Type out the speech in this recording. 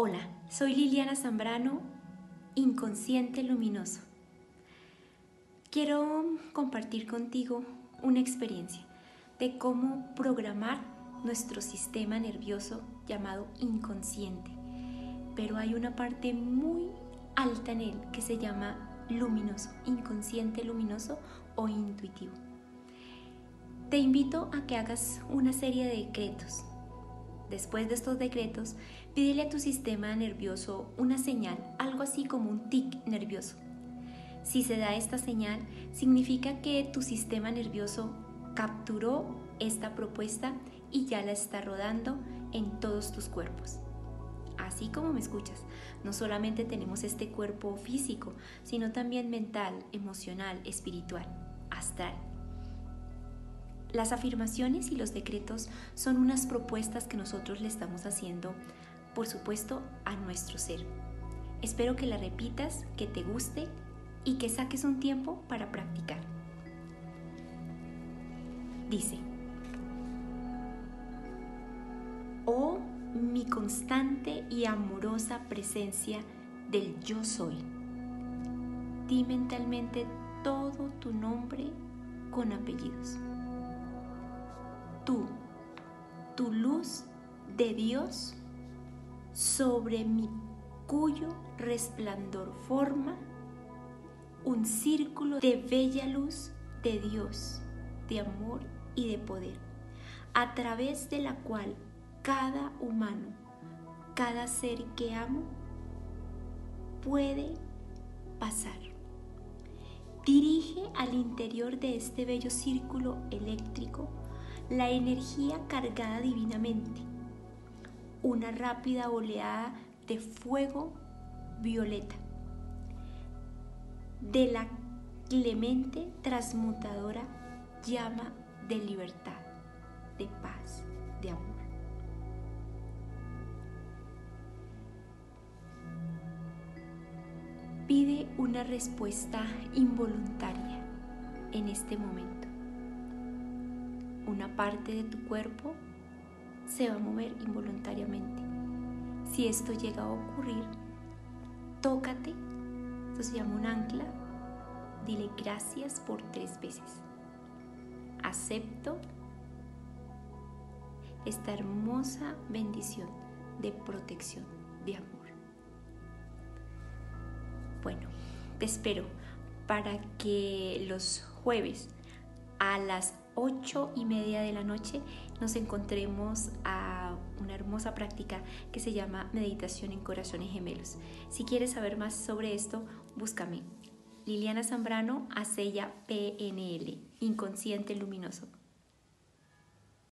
Hola, soy Liliana Zambrano, Inconsciente Luminoso. Quiero compartir contigo una experiencia de cómo programar nuestro sistema nervioso llamado inconsciente. Pero hay una parte muy alta en él que se llama luminoso, inconsciente luminoso o intuitivo. Te invito a que hagas una serie de decretos. Después de estos decretos, pídele a tu sistema nervioso una señal, algo así como un tic nervioso. Si se da esta señal, significa que tu sistema nervioso capturó esta propuesta y ya la está rodando en todos tus cuerpos. Así como me escuchas, no solamente tenemos este cuerpo físico, sino también mental, emocional, espiritual, astral. Las afirmaciones y los decretos son unas propuestas que nosotros le estamos haciendo, por supuesto, a nuestro ser. Espero que la repitas, que te guste y que saques un tiempo para practicar. Dice, oh mi constante y amorosa presencia del yo soy. Di mentalmente todo tu nombre con apellidos tú, tu luz de Dios, sobre mi cuyo resplandor forma un círculo de bella luz de Dios, de amor y de poder, a través de la cual cada humano, cada ser que amo, puede pasar. Dirige al interior de este bello círculo eléctrico la energía cargada divinamente, una rápida oleada de fuego violeta, de la clemente transmutadora llama de libertad, de paz, de amor. Pide una respuesta involuntaria en este momento parte de tu cuerpo se va a mover involuntariamente. Si esto llega a ocurrir, tócate, esto se llama un ancla, dile gracias por tres veces. Acepto esta hermosa bendición de protección, de amor. Bueno, te espero para que los jueves a las 8 y media de la noche nos encontremos a una hermosa práctica que se llama Meditación en Corazones Gemelos. Si quieres saber más sobre esto, búscame. Liliana Zambrano, Acella PNL, Inconsciente Luminoso.